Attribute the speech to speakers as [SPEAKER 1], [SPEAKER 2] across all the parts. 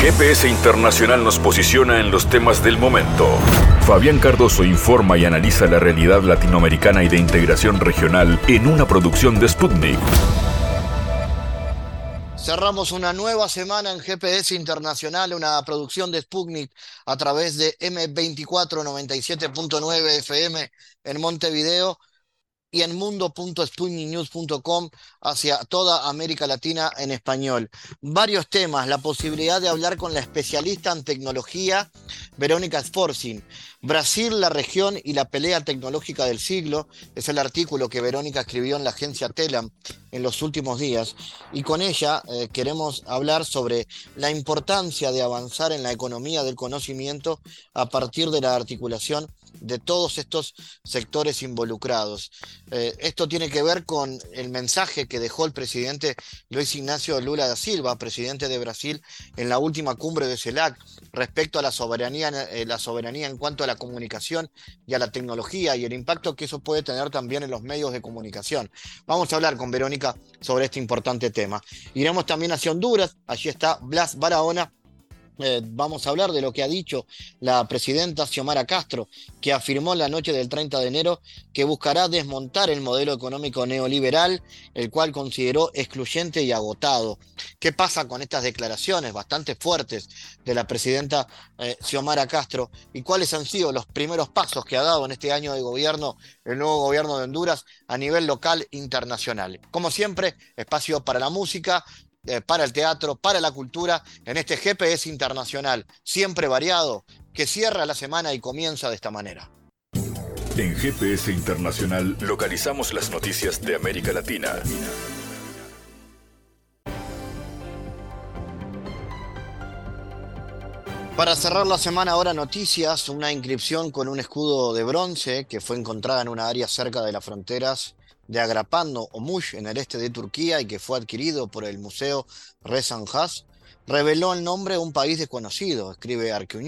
[SPEAKER 1] GPS Internacional nos posiciona en los temas del momento. Fabián Cardoso informa y analiza la realidad latinoamericana y de integración regional en una producción de Sputnik.
[SPEAKER 2] Cerramos una nueva semana en GPS Internacional, una producción de Sputnik a través de M24 97.9 FM en Montevideo y en mundo.sputniknews.com hacia toda América Latina en español. Varios temas, la posibilidad de hablar con la especialista en tecnología Verónica Sforzin. Brasil, la región y la pelea tecnológica del siglo, es el artículo que Verónica escribió en la agencia Telam en los últimos días. Y con ella eh, queremos hablar sobre la importancia de avanzar en la economía del conocimiento a partir de la articulación de todos estos sectores involucrados. Eh, esto tiene que ver con el mensaje que dejó el presidente Luis Ignacio Lula da Silva, presidente de Brasil, en la última cumbre de CELAC respecto a la soberanía, eh, la soberanía en cuanto a la comunicación y a la tecnología y el impacto que eso puede tener también en los medios de comunicación. Vamos a hablar con Verónica sobre este importante tema. Iremos también hacia Honduras, allí está Blas Barahona eh, vamos a hablar de lo que ha dicho la presidenta Xiomara Castro, que afirmó la noche del 30 de enero que buscará desmontar el modelo económico neoliberal, el cual consideró excluyente y agotado. ¿Qué pasa con estas declaraciones bastante fuertes de la presidenta eh, Xiomara Castro y cuáles han sido los primeros pasos que ha dado en este año de gobierno el nuevo gobierno de Honduras a nivel local internacional? Como siempre, espacio para la música, eh, para el teatro, para la cultura, en este GPS internacional, siempre variado, que cierra la semana y comienza de esta manera.
[SPEAKER 1] En GPS Internacional localizamos las noticias de América Latina.
[SPEAKER 2] Para cerrar la semana ahora noticias, una inscripción con un escudo de bronce que fue encontrada en una área cerca de las fronteras de Agrapando o en el este de Turquía y que fue adquirido por el Museo Rezan Has, reveló el nombre de un país desconocido, escribe Arquew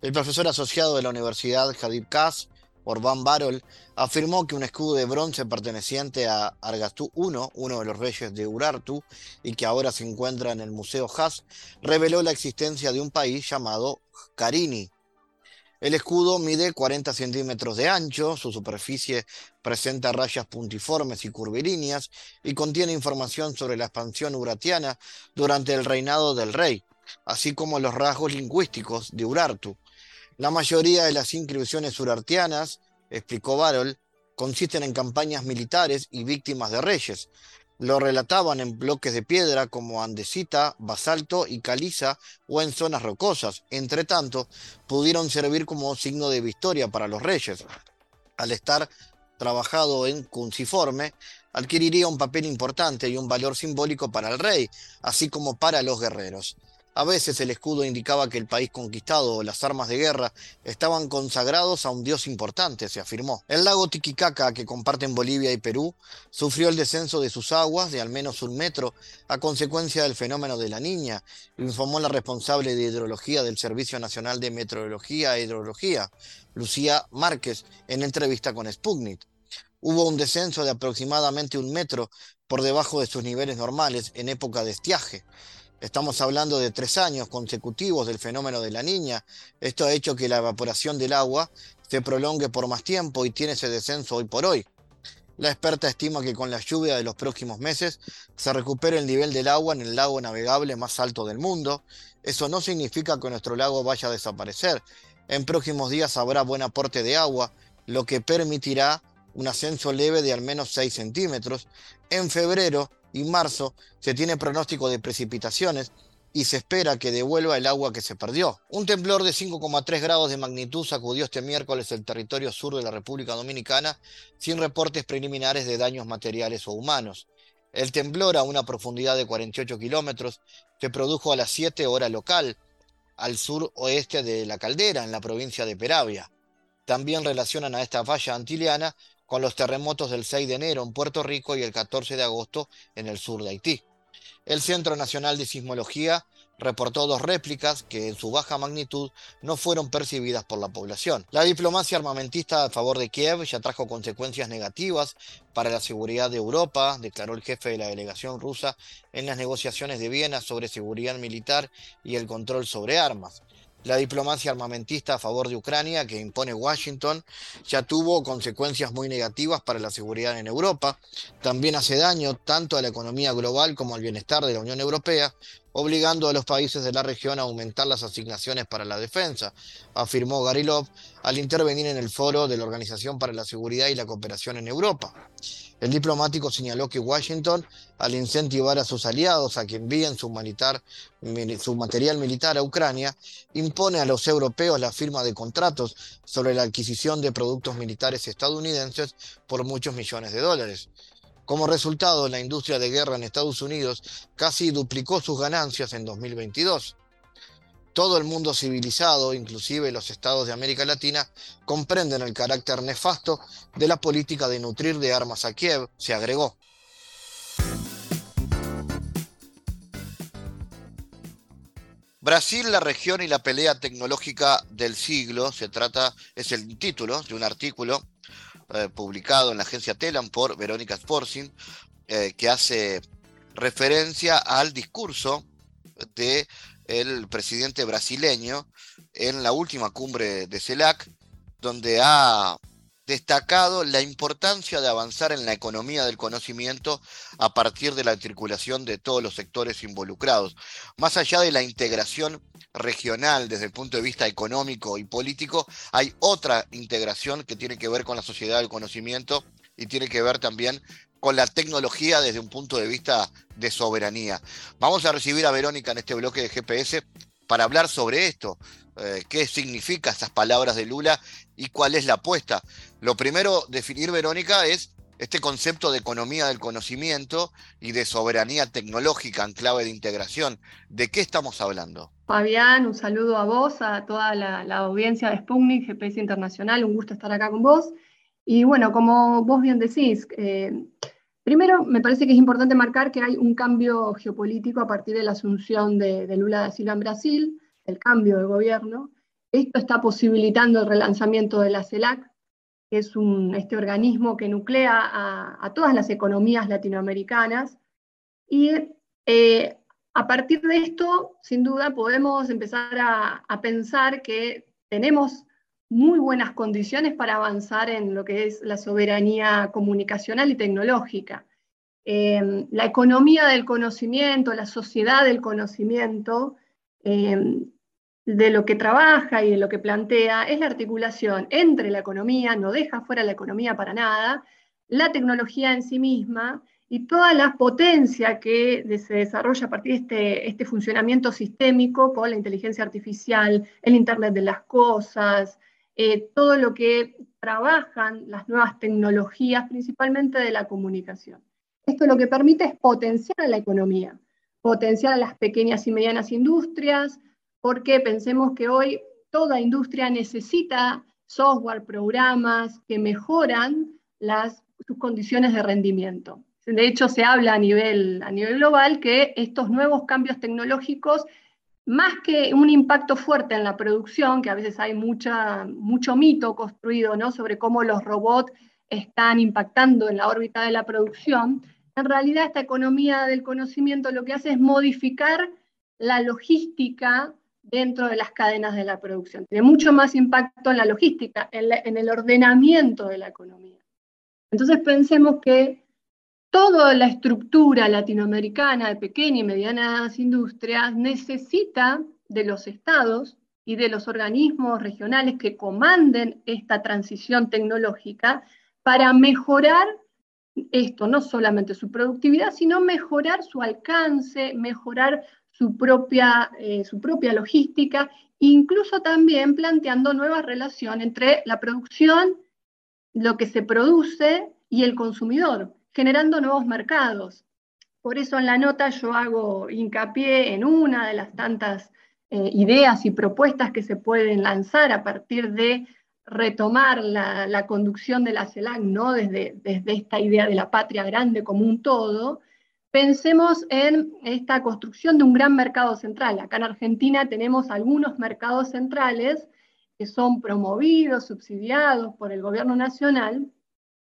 [SPEAKER 2] El profesor asociado de la Universidad Hadid Kas, Orban Barol, afirmó que un escudo de bronce perteneciente a Argastú I, uno de los reyes de Urartu, y que ahora se encuentra en el Museo Has, reveló la existencia de un país llamado Karini, el escudo mide 40 centímetros de ancho, su superficie presenta rayas puntiformes y curvilíneas y contiene información sobre la expansión uratiana durante el reinado del rey, así como los rasgos lingüísticos de Urartu. La mayoría de las inscripciones urartianas, explicó Barol, consisten en campañas militares y víctimas de reyes, lo relataban en bloques de piedra como andesita, basalto y caliza o en zonas rocosas. Entre tanto, pudieron servir como signo de victoria para los reyes. Al estar trabajado en cunciforme, adquiriría un papel importante y un valor simbólico para el rey, así como para los guerreros. A veces el escudo indicaba que el país conquistado o las armas de guerra estaban consagrados a un dios importante, se afirmó. El lago Titicaca, que comparten Bolivia y Perú, sufrió el descenso de sus aguas de al menos un metro a consecuencia del fenómeno de la niña, informó la responsable de hidrología del Servicio Nacional de Meteorología e Hidrología, Lucía Márquez, en entrevista con Sputnik. Hubo un descenso de aproximadamente un metro por debajo de sus niveles normales en época de estiaje. Estamos hablando de tres años consecutivos del fenómeno de la niña. Esto ha hecho que la evaporación del agua se prolongue por más tiempo y tiene ese descenso hoy por hoy. La experta estima que con la lluvia de los próximos meses se recupere el nivel del agua en el lago navegable más alto del mundo. Eso no significa que nuestro lago vaya a desaparecer. En próximos días habrá buen aporte de agua, lo que permitirá un ascenso leve de al menos 6 centímetros. En febrero y marzo se tiene pronóstico de precipitaciones y se espera que devuelva el agua que se perdió. Un temblor de 5,3 grados de magnitud sacudió este miércoles el territorio sur de la República Dominicana sin reportes preliminares de daños materiales o humanos. El temblor a una profundidad de 48 kilómetros se produjo a las 7 horas local, al sur oeste de la caldera, en la provincia de Peravia. También relacionan a esta falla antiliana con los terremotos del 6 de enero en Puerto Rico y el 14 de agosto en el sur de Haití. El Centro Nacional de Sismología reportó dos réplicas que en su baja magnitud no fueron percibidas por la población. La diplomacia armamentista a favor de Kiev ya trajo consecuencias negativas para la seguridad de Europa, declaró el jefe de la delegación rusa en las negociaciones de Viena sobre seguridad militar y el control sobre armas. La diplomacia armamentista a favor de Ucrania que impone Washington ya tuvo consecuencias muy negativas para la seguridad en Europa. También hace daño tanto a la economía global como al bienestar de la Unión Europea, obligando a los países de la región a aumentar las asignaciones para la defensa, afirmó Garilov al intervenir en el foro de la Organización para la Seguridad y la Cooperación en Europa. El diplomático señaló que Washington, al incentivar a sus aliados a que envíen su, su, material militar a Ucrania, impone a los europeos la firma de contratos sobre la adquisición de productos militares estadounidenses por muchos millones de dólares. Como resultado, la industria de guerra en Estados Unidos casi duplicó sus ganancias en 2022. Todo el mundo civilizado, inclusive los estados de América Latina, comprenden el carácter nefasto de la política de nutrir de armas a Kiev, se agregó. Brasil, la región y la pelea tecnológica del siglo, se trata, es el título de un artículo eh, publicado en la agencia Telam por Verónica Sporting, eh, que hace referencia al discurso de el presidente brasileño en la última cumbre de CELAC, donde ha destacado la importancia de avanzar en la economía del conocimiento a partir de la circulación de todos los sectores involucrados. Más allá de la integración regional desde el punto de vista económico y político, hay otra integración que tiene que ver con la sociedad del conocimiento y tiene que ver también con la tecnología desde un punto de vista de soberanía. Vamos a recibir a Verónica en este bloque de GPS para hablar sobre esto, eh, qué significa estas palabras de Lula y cuál es la apuesta. Lo primero, definir, Verónica, es este concepto de economía del conocimiento y de soberanía tecnológica en clave de integración. ¿De qué estamos hablando?
[SPEAKER 3] Fabián, un saludo a vos, a toda la, audiencia de Sputnik, GPS Internacional, un gusto estar acá con vos. Y bueno, como vos bien decís, eh, primero me parece que es importante marcar que hay un cambio geopolítico a partir de la asunción de, Lula da Silva en Brasil, el cambio de gobierno. Esto está posibilitando el relanzamiento de la CELAC, que es un, este organismo que nuclea a, todas las economías latinoamericanas. Y eh, a partir de esto, sin duda, podemos empezar a, pensar que tenemos muy buenas condiciones para avanzar en lo que es la soberanía comunicacional y tecnológica. Eh, la economía del conocimiento, la sociedad del conocimiento, eh, de lo que trabaja y de lo que plantea es la articulación entre la economía, no deja fuera la economía para nada, la tecnología en sí misma y toda la potencia que se desarrolla a partir de este, este funcionamiento sistémico con la inteligencia artificial, el Internet de las Cosas, eh, todo lo que trabajan las nuevas tecnologías, principalmente de la comunicación. Esto lo que permite es potenciar la economía, potenciar a las pequeñas y medianas industrias, porque pensemos que hoy toda industria necesita software, programas que mejoran las, sus condiciones de rendimiento. De hecho, se habla a nivel, a nivel global que estos nuevos cambios tecnológicos, más que un impacto fuerte en la producción, que a veces hay mucha, mucho mito construido ¿no? sobre cómo los robots están impactando en la órbita de la producción, en realidad esta economía del conocimiento lo que hace es modificar la logística dentro de las cadenas de la producción. Tiene mucho más impacto en la logística, en, el ordenamiento de la economía. Entonces pensemos que toda la estructura latinoamericana de pequeñas y medianas industrias necesita de los estados y de los organismos regionales que comanden esta transición tecnológica para mejorar esto, no solamente su productividad, sino mejorar su alcance, mejorar su propia, eh, su propia logística, incluso también planteando nuevas relaciones entre la producción, lo que se produce y el consumidor, generando nuevos mercados. Por eso en la nota yo hago hincapié en una de las tantas eh, ideas y propuestas que se pueden lanzar a partir de retomar la, conducción de la CELAC, ¿no? desde, desde esta idea de la patria grande como un todo, pensemos en esta construcción de un gran mercado central. Acá en Argentina tenemos algunos mercados centrales que son promovidos, subsidiados por el gobierno nacional,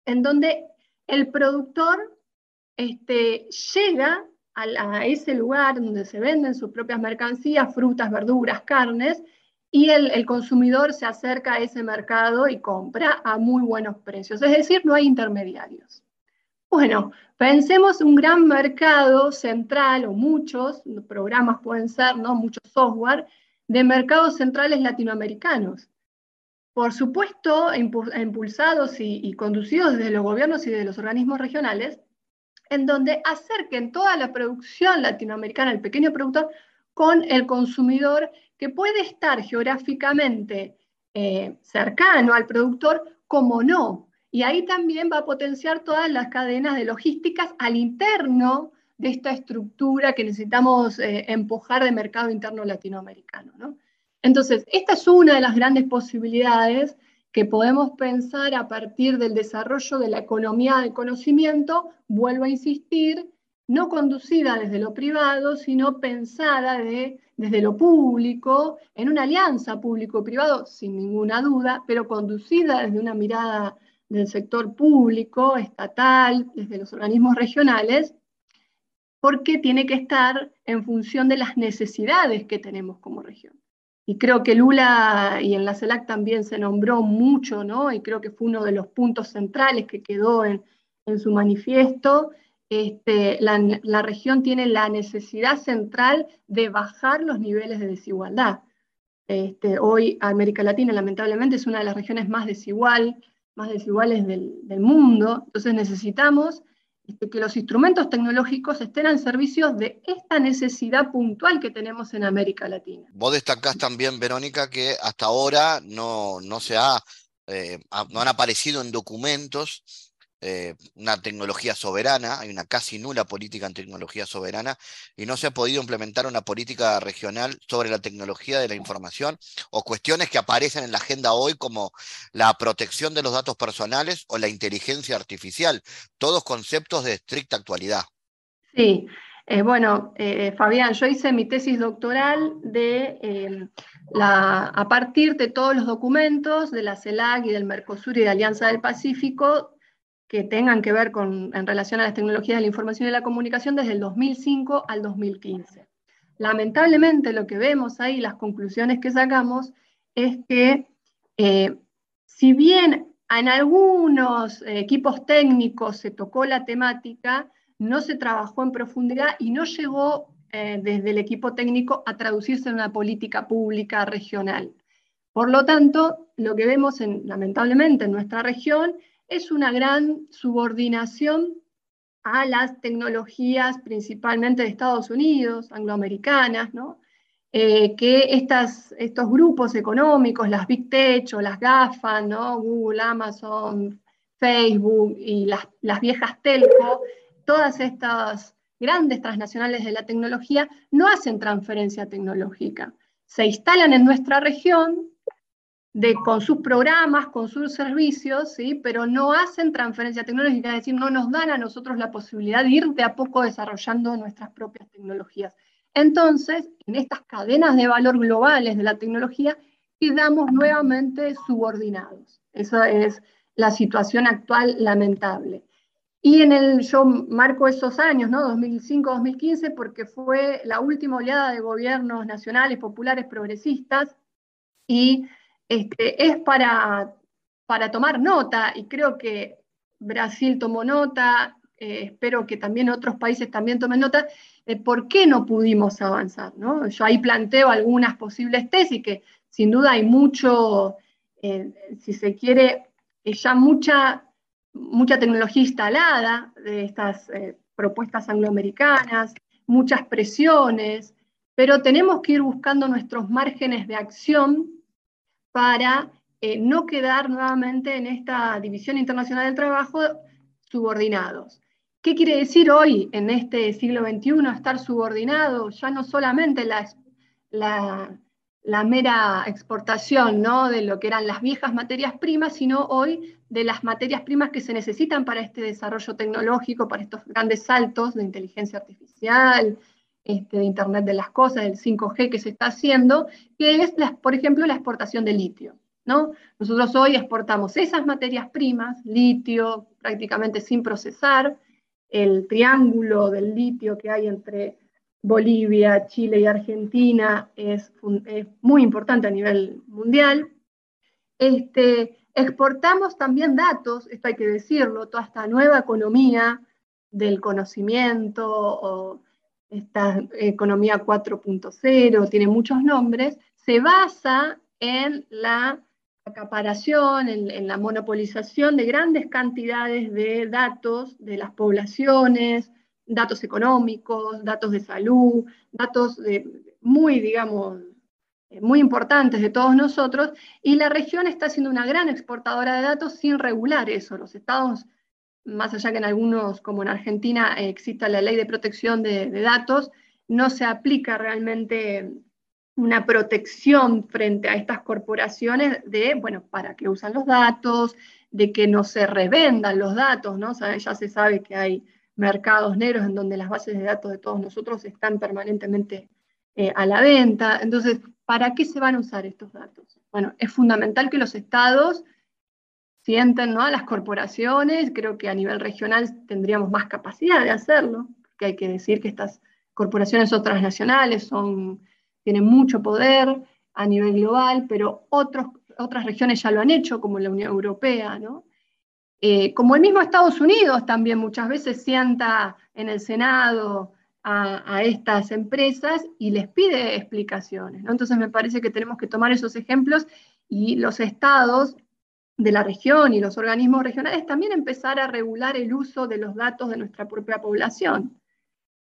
[SPEAKER 3] en donde el productor este, llega a, ese lugar donde se venden sus propias mercancías, frutas, verduras, carnes, y el, consumidor se acerca a ese mercado y compra a muy buenos precios. Es decir, no hay intermediarios. Bueno, pensemos un gran mercado central o muchos programas pueden ser, ¿no? Muchos software de mercados centrales latinoamericanos. Por supuesto, impulsados y, conducidos desde los gobiernos y de los organismos regionales, en donde acerquen toda la producción latinoamericana, el pequeño productor, con el consumidor que puede estar geográficamente eh, cercano al productor como no. Y ahí también va a potenciar todas las cadenas de logísticas al interno de esta estructura que necesitamos eh, empujar de mercado interno latinoamericano. Entonces, esta es una de las grandes posibilidades que podemos pensar a partir del desarrollo de la economía del conocimiento, vuelvo a insistir, no conducida desde lo privado, sino pensada desde lo público, en una alianza público-privado, sin ninguna duda, pero conducida desde una mirada del sector público, estatal, desde los organismos regionales, porque tiene que estar en función de las necesidades que tenemos como región. Y creo que Lula y en la CELAC también se nombró mucho, ¿no? Y creo que fue uno de los puntos centrales que quedó en, su manifiesto. Este, la, región tiene la necesidad central de bajar los niveles de desigualdad. Este, hoy América Latina lamentablemente es una de las regiones más desigual, más desiguales del mundo, entonces necesitamos que los instrumentos tecnológicos estén al servicio de esta necesidad puntual que tenemos en América Latina.
[SPEAKER 2] Vos destacás también, Verónica, que hasta ahora no, no se ha, eh, no han aparecido en documentos eh, una tecnología soberana, hay una casi nula política en tecnología soberana y no se ha podido implementar una política regional sobre la tecnología de la información o cuestiones que aparecen en la agenda hoy como la protección de los datos personales o la inteligencia artificial, todos conceptos de estricta actualidad.
[SPEAKER 3] Sí, eh, bueno, eh, Fabián, yo hice mi tesis doctoral de la, a partir de todos los documentos de la CELAC y del Mercosur y de Alianza del Pacífico que tengan que ver con, en relación a las tecnologías de la información y la comunicación desde el 2005 al 2015. Lamentablemente lo que vemos ahí, las conclusiones que sacamos, es que eh, si bien en algunos equipos técnicos se tocó la temática, no se trabajó en profundidad y no llegó eh, desde el equipo técnico a traducirse en una política pública regional. Por lo tanto, lo que vemos lamentablemente en nuestra región es una gran subordinación a las tecnologías principalmente de Estados Unidos, angloamericanas. Eh, que estas, estos grupos económicos, las Big Tech o las GAFA, ¿no? Google, Amazon, Facebook y las, las viejas telco, todas estas grandes transnacionales de la tecnología no hacen transferencia tecnológica. Se instalan en nuestra región, de, con sus programas, con sus servicios, ¿sí? pero no hacen transferencia tecnológica, es decir, no nos dan a nosotros la posibilidad de ir de a poco desarrollando nuestras propias tecnologías. Entonces, en estas cadenas de valor globales de la tecnología, quedamos nuevamente subordinados. Esa es la situación actual lamentable. Y en el, yo marco esos años, ¿no? 2005-2015, porque fue la última oleada de gobiernos nacionales, populares, progresistas, y este, es para, para tomar nota y creo que Brasil tomó nota, eh, espero que también otros países también tomen nota de por qué no pudimos avanzar. Yo ahí planteo algunas posibles tesis que sin duda hay mucho, eh, si se quiere, eh, ya mucha, mucha tecnología instalada de estas propuestas angloamericanas, muchas presiones, pero tenemos que ir buscando nuestros márgenes de acción para eh, no quedar nuevamente en esta división internacional del trabajo subordinados. ¿Qué quiere decir hoy, en este siglo XXI, estar subordinado? Ya no solamente la, la mera exportación de lo que eran las viejas materias primas, sino hoy de las materias primas que se necesitan para este desarrollo tecnológico, para estos grandes saltos de inteligencia artificial, este, de Internet de las Cosas, del 5G que se está haciendo, que es, por ejemplo, la exportación de litio. ¿no? Nosotros hoy exportamos esas materias primas, litio prácticamente sin procesar, el triángulo del litio que hay entre Bolivia, Chile y Argentina es, muy importante a nivel mundial. Este, exportamos también datos, esto hay que decirlo, toda esta nueva economía del conocimiento o esta economía 4.0, tiene muchos nombres, se basa en la acaparación, en, la monopolización de grandes cantidades de datos de las poblaciones, datos económicos, datos de salud, datos muy, digamos, muy importantes de todos nosotros, y la región está siendo una gran exportadora de datos sin regular eso. Los estados, más allá que en algunos, como en Argentina, exista la ley de protección de, datos, no se aplica realmente una protección frente a estas corporaciones de, bueno, para qué usan los datos, de que no se revendan los datos, ¿no? ya se sabe que hay mercados negros en donde las bases de datos de todos nosotros están permanentemente eh, a la venta. Entonces, ¿para qué se van a usar estos datos? Bueno, es fundamental que los estados sienten ¿no? a las corporaciones, creo que a nivel regional tendríamos más capacidad de hacerlo, porque hay que decir que estas corporaciones son transnacionales, son, tienen mucho poder a nivel global, pero otros, otras regiones ya lo han hecho, como la Unión Europea, ¿no? Eh, como el mismo Estados Unidos también muchas veces sienta en el Senado a, estas empresas y les pide explicaciones. Entonces me parece que tenemos que tomar esos ejemplos y los estados de la región y los organismos regionales también empezar a regular el uso de los datos de nuestra propia población.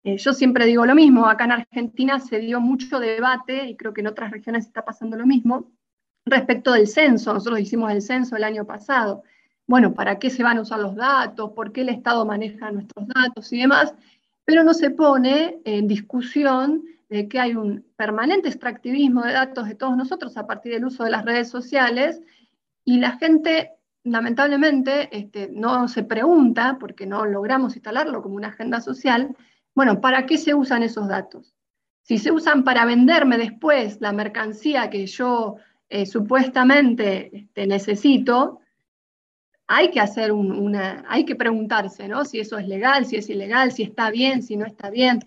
[SPEAKER 3] Eh, yo siempre digo lo mismo, acá en Argentina se dio mucho debate, y creo que en otras regiones está pasando lo mismo, respecto del censo. Nosotros hicimos el censo el año pasado bueno, ¿para qué se van a usar los datos? ¿Por qué el Estado maneja nuestros datos y demás? Pero no se pone en discusión que hay un permanente extractivismo de datos de todos nosotros a partir del uso de las redes sociales y la gente lamentablemente este, no se pregunta, porque no logramos instalarlo como una agenda social, bueno, ¿para qué se usan esos datos? Si se usan para venderme después la mercancía que yo eh, supuestamente este, necesito, hay que hacer una, hay que preguntarse, ¿no? Si eso es legal, si es ilegal, si está bien, si no está bien.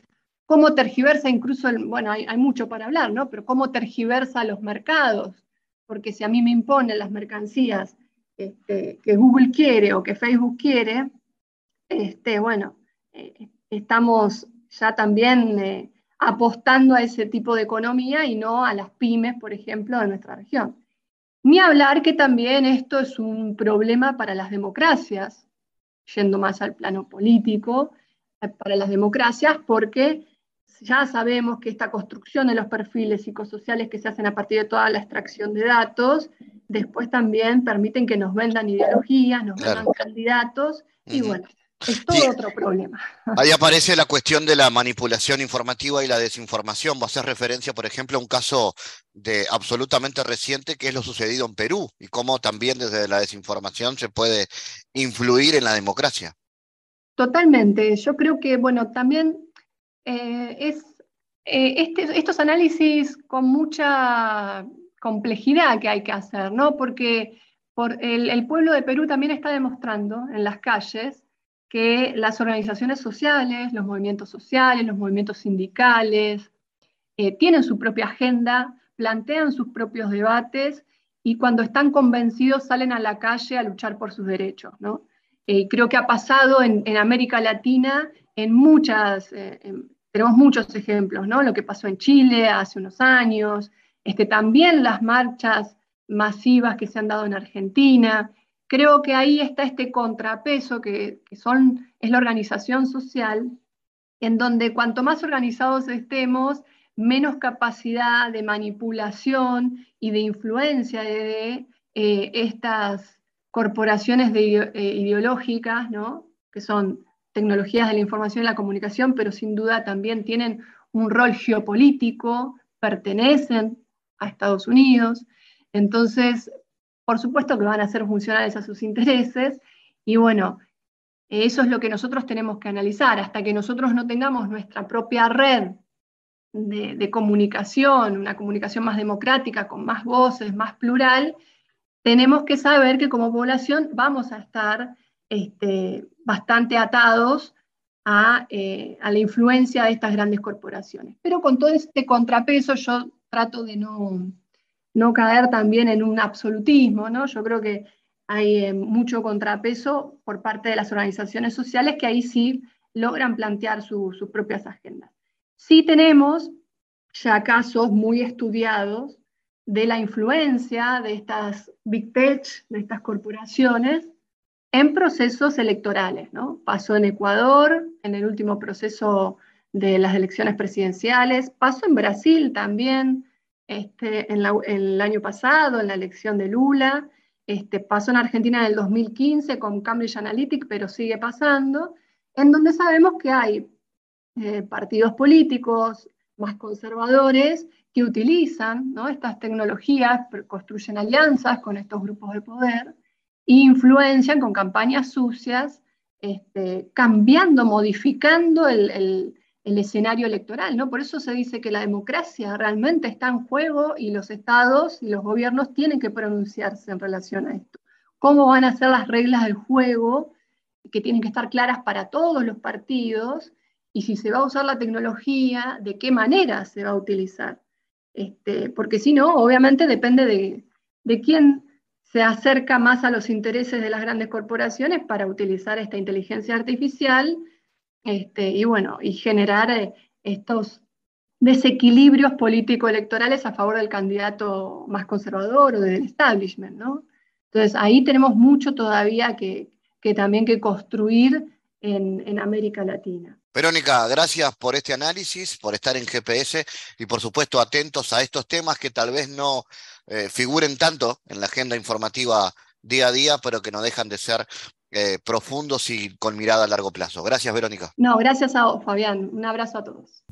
[SPEAKER 3] Cómo tergiversa incluso, bueno, hay, mucho para hablar, ¿no? Pero cómo tergiversa los mercados. Porque si a mí me imponen las mercancías este, que Google quiere o que Facebook quiere, este, bueno, eh, estamos ya también eh, apostando a ese tipo de economía y no a las pymes, por ejemplo, de nuestra región. Ni hablar que también esto es un problema para las democracias, yendo más al plano político, eh, para las democracias, porque ya sabemos que esta construcción de los perfiles psicosociales que se hacen a partir de toda la extracción de datos, después también permiten que nos vendan ideologías, nos vendan candidatos, y bueno, es todo otro problema.
[SPEAKER 2] Ahí aparece la cuestión de la manipulación informativa y la desinformación. Va a hacer referencia, por ejemplo, a un caso de absolutamente reciente que es lo sucedido en Perú y cómo también desde la desinformación se puede influir en la democracia.
[SPEAKER 3] Totalmente. Yo creo que, bueno, también eh, es eh, este, estos análisis con mucha complejidad que hay que hacer, ¿no? Porque por el pueblo de Perú también está demostrando en las calles que las organizaciones sociales, los movimientos sociales, los movimientos sindicales, eh, tienen su propia agenda, plantean sus propios debates y cuando están convencidos salen a la calle a luchar por sus derechos. ¿no? Eh, creo que ha pasado en, América Latina en muchas, eh, tenemos muchos ejemplos, lo que pasó en Chile hace unos años, este, también las marchas masivas que se han dado en Argentina, creo que ahí está este contrapeso que, son, es la organización social, en donde cuanto más organizados estemos, menos capacidad de manipulación y de influencia de, eh, estas corporaciones eh, ideológicas, que son tecnologías de la información y la comunicación, pero sin duda también tienen un rol geopolítico, pertenecen a Estados Unidos. Entonces, por supuesto que van a ser funcionales a sus intereses y bueno, eso es lo que nosotros tenemos que analizar. Hasta que nosotros no tengamos nuestra propia red de, comunicación, una comunicación más democrática, con más voces, más plural, tenemos que saber que como población vamos a estar este, bastante atados eh, a, la influencia de estas grandes corporaciones. Pero con todo este contrapeso yo trato de no, no caer también en un absolutismo, ¿no? Yo creo que hay eh, mucho contrapeso por parte de las organizaciones sociales que ahí sí logran plantear sus propias agendas. Sí tenemos ya casos muy estudiados de la influencia de estas big tech, de estas corporaciones, en procesos electorales. ¿no? Pasó en Ecuador, en el último proceso de las elecciones presidenciales, pasó en Brasil también, este, en, el año pasado, en la elección de Lula, este, pasó en Argentina en el 2015 con Cambridge Analytic, pero sigue pasando, en donde sabemos que hay eh, partidos políticos más conservadores que utilizan estas tecnologías, construyen alianzas con estos grupos de poder influencian con campañas sucias, este, cambiando, modificando el, escenario electoral. ¿no? Por eso se dice que la democracia realmente está en juego y los estados y los gobiernos tienen que pronunciarse en relación a esto. ¿Cómo van a ser las reglas del juego? que tienen que estar claras para todos los partidos y si se va a usar la tecnología, de qué manera se va a utilizar. Este, porque si no, obviamente depende de, quién se acerca más a los intereses de las grandes corporaciones para utilizar esta inteligencia artificial este, y bueno, y generar eh, estos desequilibrios político-electorales a favor del candidato más conservador o del establishment, ¿no? Entonces ahí tenemos mucho todavía que, que también que construir en, América Latina.
[SPEAKER 2] Verónica, gracias por este análisis, por estar en GPS y por supuesto atentos a estos temas que tal vez no eh, figuren tanto en la agenda informativa día a día, pero que no dejan de ser eh, profundos y con mirada a largo plazo. Gracias, Verónica.
[SPEAKER 3] No, gracias a vos, Fabián. Un abrazo a todos.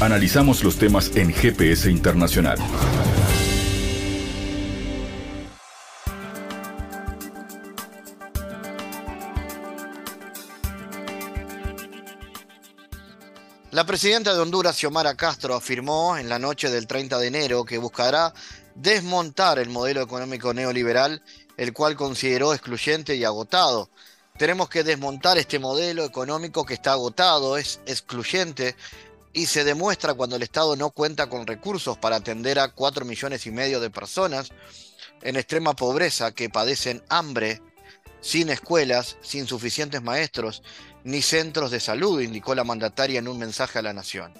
[SPEAKER 1] Analizamos los temas en GPS Internacional.
[SPEAKER 2] La presidenta de Honduras, Xiomara Castro, afirmó en la noche del 30 de enero que buscará desmontar el modelo económico neoliberal, el cual consideró excluyente y agotado. Tenemos que desmontar este modelo económico que está agotado, es excluyente y se demuestra cuando el Estado no cuenta con recursos para atender a 4 millones y medio de personas en extrema pobreza que padecen hambre, sin escuelas, sin suficientes maestros ni centros de salud, indicó la mandataria en un mensaje a la Nación.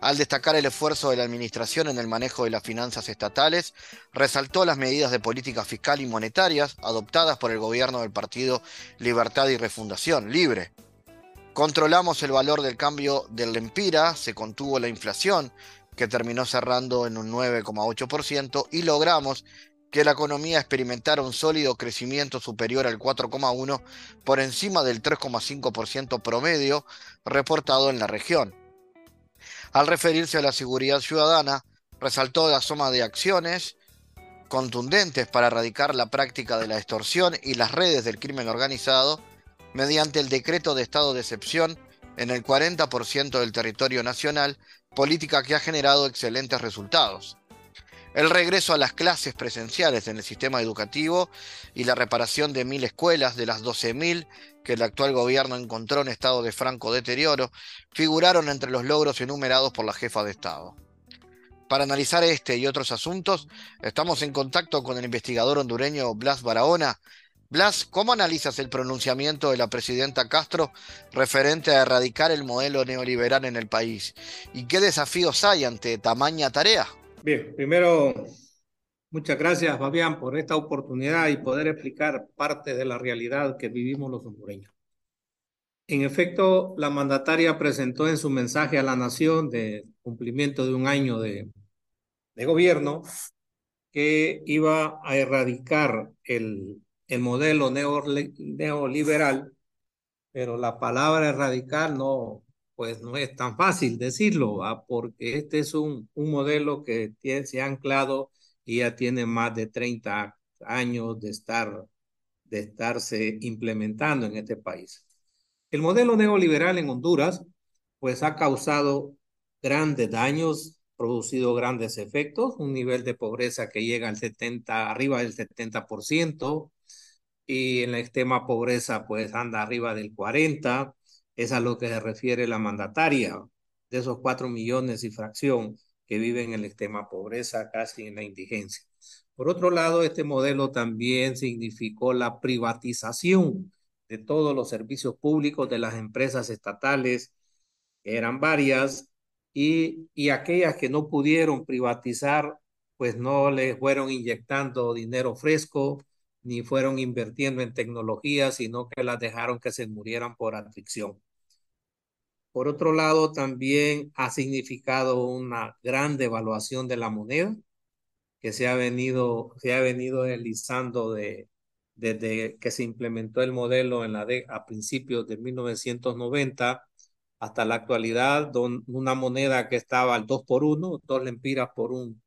[SPEAKER 2] Al destacar el esfuerzo de la Administración en el manejo de las finanzas estatales, resaltó las medidas de política fiscal y monetarias adoptadas por el gobierno del Partido Libertad y Refundación, Libre. Controlamos el valor del cambio del Lempira, se contuvo la inflación, que terminó cerrando en un 9,8%, y logramos que la economía experimentara un sólido crecimiento superior al 4,1 por encima del 3,5% promedio reportado en la región. Al referirse a la seguridad ciudadana, resaltó la suma de acciones contundentes para erradicar la práctica de la extorsión y las redes del crimen organizado mediante el decreto de estado de excepción en el 40% del territorio nacional, política que ha generado excelentes resultados el regreso a las clases presenciales en el sistema educativo y la reparación de mil escuelas de las 12.000 que el actual gobierno encontró en estado de franco deterioro, figuraron entre los logros enumerados por la jefa de Estado. Para analizar este y otros asuntos, estamos en contacto con el investigador hondureño Blas Barahona. Blas, ¿cómo analizas el pronunciamiento de la presidenta Castro referente a erradicar el modelo neoliberal en el país? ¿Y qué desafíos hay ante tamaña tarea?
[SPEAKER 4] Bien, primero, muchas gracias, Fabián, por esta oportunidad y poder explicar parte de la realidad que vivimos los hondureños. En efecto, la mandataria presentó en su mensaje a la nación de cumplimiento de un año de, gobierno que iba a erradicar el, el modelo neoliberal, pero la palabra erradicar no, pues no es tan fácil decirlo, porque este es un, un modelo que tiene, se ha anclado y ya tiene más de 30 años de, estar, de estarse implementando en este país. El modelo neoliberal en Honduras pues ha causado grandes daños, producido grandes efectos, un nivel de pobreza que llega al 70, arriba del 70%, y en la extrema pobreza pues anda arriba del 40%, es a lo que se refiere la mandataria, de esos cuatro millones y fracción que viven en la extrema pobreza, casi en la indigencia. Por otro lado, este modelo también significó la privatización de todos los servicios públicos de las empresas estatales, que eran varias, y, y aquellas que no pudieron privatizar, pues no le fueron inyectando dinero fresco, ni fueron invirtiendo en tecnología, sino que las dejaron que se murieran por aflicción. Por otro lado, también ha significado una gran devaluación de la moneda que se ha venido, se ha venido deslizando de, desde que se implementó el modelo en la de, a principios de 1990 hasta la actualidad, don, una moneda que estaba al 2 por 1, dos lempiras por un,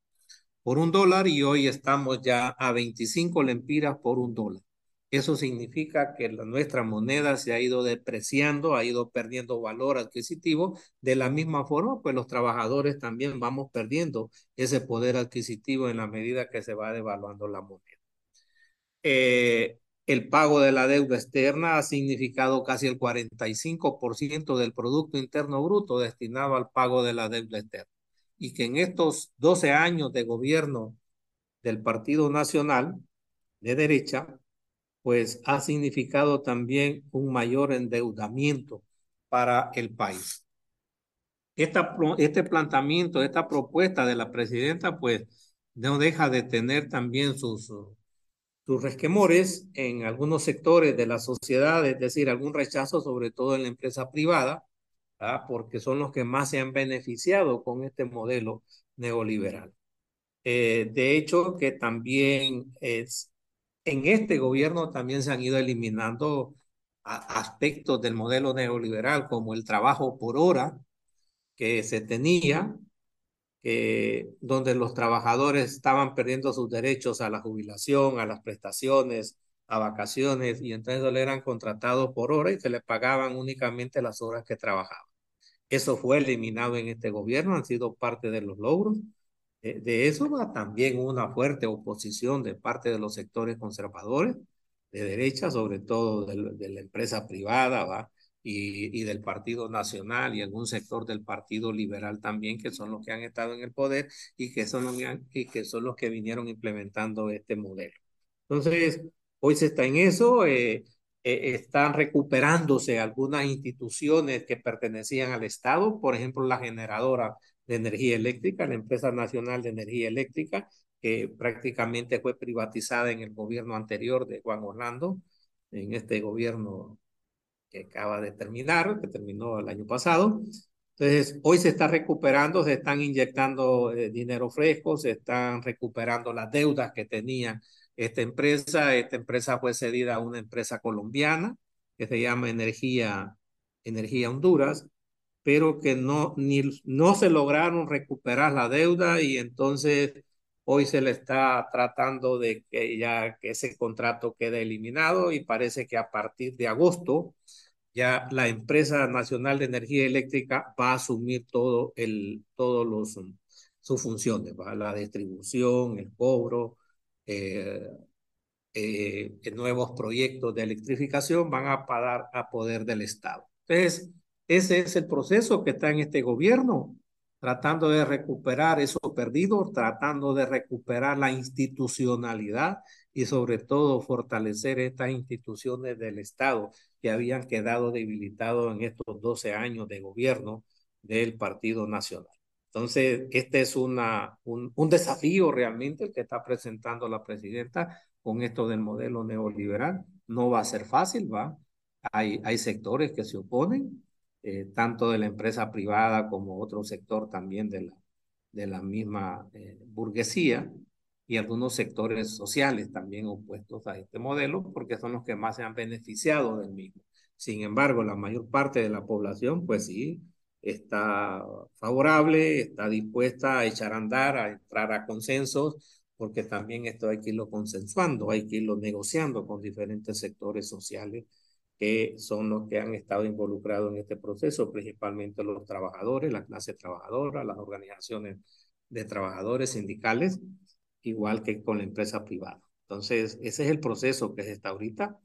[SPEAKER 4] por un dólar y hoy estamos ya a 25 lempiras por un dólar. Eso significa que nuestra moneda se ha ido depreciando, ha ido perdiendo valor adquisitivo. De la misma forma, pues los trabajadores también vamos perdiendo ese poder adquisitivo en la medida que se va devaluando la moneda. Eh, el pago de la deuda externa ha significado casi el 45% del Producto Interno Bruto destinado al pago de la deuda externa. Y que en estos 12 años de gobierno del Partido Nacional de derecha, pues ha significado también un mayor endeudamiento para el país. Este planteamiento, esta propuesta de la presidenta, pues no deja de tener también sus, sus resquemores en algunos sectores de la sociedad, es decir, algún rechazo, sobre todo en la empresa privada, porque son los que más se han beneficiado con este modelo neoliberal. Eh, de hecho, que también es, en este gobierno también se han ido eliminando aspectos del modelo neoliberal, como el trabajo por hora que se tenía, donde los trabajadores estaban perdiendo sus derechos a la jubilación, a las prestaciones, a vacaciones, y entonces eran contratados por hora y se les pagaban únicamente las horas que trabajaban. Eso fue eliminado en este gobierno, han sido parte de los logros. Eh, de eso va también una fuerte oposición de parte de los sectores conservadores de derecha, sobre todo de, la empresa privada, ¿va? Y, y, del Partido Nacional y algún sector del Partido Liberal también, que son los que han estado en el poder y que son los, y que, son los que vinieron implementando este modelo. Entonces, hoy se está en eso, eh, eh, están recuperándose algunas instituciones que pertenecían al Estado, por ejemplo, la generadora de energía eléctrica, la empresa nacional de energía eléctrica, que prácticamente fue privatizada en el gobierno anterior de Juan Orlando, en este gobierno que acaba de terminar, que terminó el año pasado. Entonces, hoy se está recuperando, se están inyectando eh, dinero fresco, se están recuperando las deudas que tenía esta empresa. Esta empresa fue cedida a una empresa colombiana que se llama Energía, Energía Honduras pero que no, ni, no se lograron recuperar la deuda y entonces hoy se le está tratando de que ya que ese contrato quede eliminado y parece que a partir de agosto ya la empresa nacional de energía eléctrica va a asumir todo el todos los sus funciones ¿va? la distribución el cobro eh, eh, nuevos proyectos de electrificación van a pagar a poder del estado entonces ese es el proceso que está en este gobierno, tratando de recuperar eso perdido, tratando de recuperar la institucionalidad y sobre todo fortalecer estas instituciones del Estado que habían quedado debilitados en estos 12 años de gobierno del Partido Nacional. Entonces, este es una, un, un desafío realmente el que está presentando la presidenta con esto del modelo neoliberal. No va a ser fácil, va. Hay, hay sectores que se oponen, eh, tanto de la empresa privada como otro sector también de la, de la misma eh, burguesía y algunos sectores sociales también opuestos a este modelo porque son los que más se han beneficiado del mismo. Sin embargo, la mayor parte de la población, pues sí, está favorable, está dispuesta a echar a andar, a entrar a consensos, porque también esto hay que irlo consensuando, hay que irlo negociando con diferentes sectores sociales que son los que han estado involucrados en este proceso, principalmente los trabajadores, la clase trabajadora, las organizaciones de trabajadores sindicales, igual que con la empresa privada. Entonces, ese es el proceso que se está ahorita.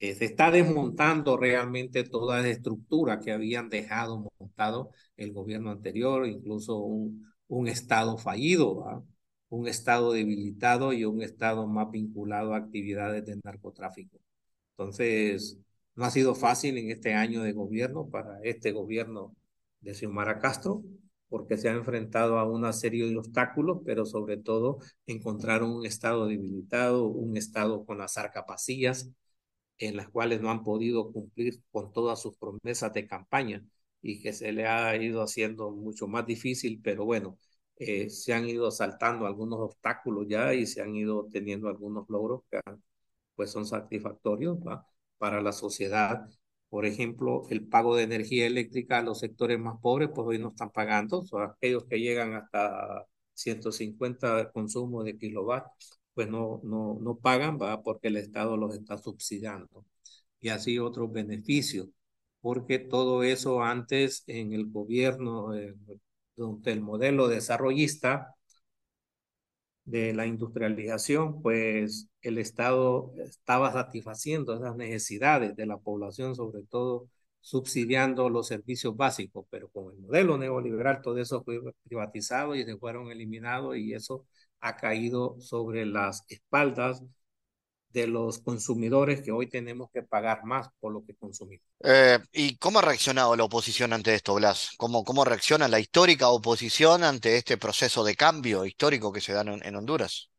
[SPEAKER 4] Eh, se está desmontando realmente toda la estructura que habían dejado montado el gobierno anterior, incluso un, un Estado fallido, un Estado debilitado y un Estado más vinculado a actividades de narcotráfico. Entonces, no ha sido fácil en este año de gobierno para este gobierno de Xiomara Castro, porque se ha enfrentado a una serie de obstáculos, pero sobre todo encontrar un Estado debilitado, un Estado con las arcapacías, en las cuales no han podido cumplir con todas sus promesas de campaña y que se le ha ido haciendo mucho más difícil, pero bueno, eh, se han ido saltando algunos obstáculos ya y se han ido teniendo algunos logros que pues son satisfactorios para la sociedad. Por ejemplo, el pago de energía eléctrica a los sectores más pobres, pues hoy no están pagando, son aquellos que llegan hasta 150 consumo de kilovatios, pues no, no, no pagan, va, porque el Estado los está subsidiando. Y así otros beneficios, porque todo eso antes en el gobierno, eh, donde el modelo desarrollista de la industrialización, pues el Estado estaba satisfaciendo esas necesidades de la población, sobre todo subsidiando los servicios básicos, pero con el modelo neoliberal todo eso fue privatizado y se fueron eliminados y eso ha caído sobre las espaldas de los consumidores que hoy tenemos que pagar más por lo que consumimos.
[SPEAKER 2] Eh, ¿Y cómo ha reaccionado la oposición ante esto, Blas? ¿Cómo, ¿Cómo reacciona la histórica oposición ante este proceso de cambio histórico que se da en, Honduras?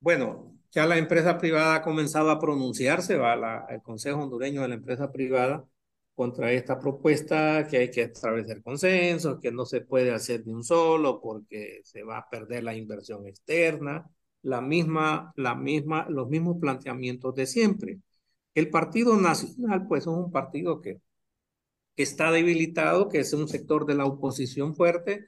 [SPEAKER 4] Bueno, ya la empresa privada ha comenzado a pronunciarse, va la, el Consejo Hondureño de la Empresa Privada contra esta propuesta, que hay que establecer consenso, que no se puede hacer de un solo porque se va a perder la inversión externa, la misma, la misma, los mismos planteamientos de siempre. El Partido Nacional, pues, es un partido que, está debilitado, que es un sector de la oposición fuerte,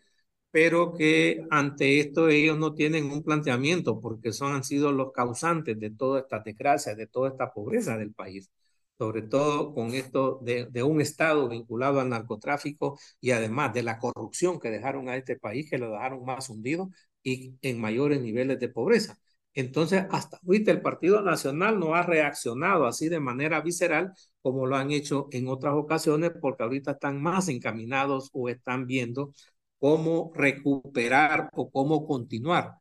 [SPEAKER 4] pero que ante esto ellos no tienen un planteamiento porque son, han sido los causantes de toda esta desgracia, de toda esta pobreza del país sobre todo con esto de, de, un Estado vinculado al narcotráfico y además de la corrupción que dejaron a este país, que lo dejaron más hundido y en mayores niveles de pobreza. Entonces, hasta ahorita el Partido Nacional no ha reaccionado así de manera visceral como lo han hecho en otras ocasiones, porque ahorita están más encaminados o están viendo cómo recuperar o cómo continuar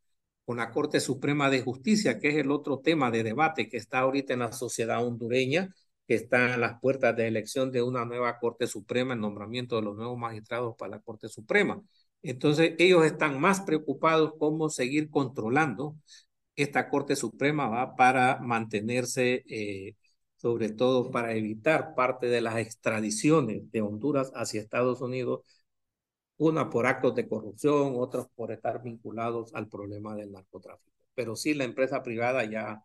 [SPEAKER 4] con la Corte Suprema de Justicia, que es el otro tema de debate que está ahorita en la sociedad hondureña, que está en las puertas de elección de una nueva Corte Suprema, el nombramiento de los nuevos magistrados para la Corte Suprema. Entonces, ellos están más preocupados cómo seguir controlando esta Corte Suprema ¿va? para mantenerse, eh, sobre todo para evitar parte de las extradiciones de Honduras hacia Estados Unidos, una por actos de corrupción, otras por estar vinculados al problema del narcotráfico. Pero sí, la empresa privada ya,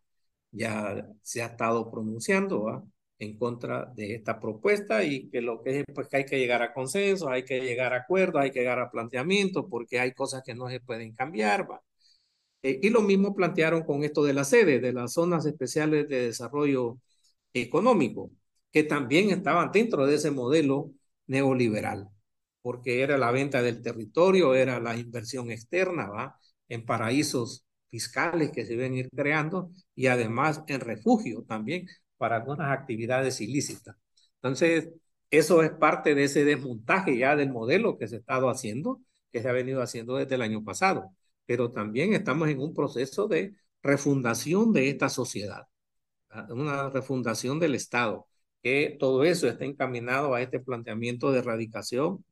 [SPEAKER 4] ya se ha estado pronunciando, ¿va? En contra de esta propuesta y que lo que es pues que hay que llegar a consenso, hay que llegar a acuerdos, hay que llegar a planteamientos porque hay cosas que no se pueden cambiar. ¿va? Eh, y lo mismo plantearon con esto de la sede, de las zonas especiales de desarrollo económico, que también estaban dentro de ese modelo neoliberal, porque era la venta del territorio, era la inversión externa, ¿va? En paraísos fiscales que se ven ir creando y además en refugio también para algunas actividades ilícitas. Entonces, eso es parte de ese desmontaje ya del modelo que se ha estado haciendo, que se ha venido haciendo desde el año pasado. Pero también estamos en un proceso de refundación de esta sociedad, una refundación del Estado, que todo eso está encaminado a este planteamiento de erradicación.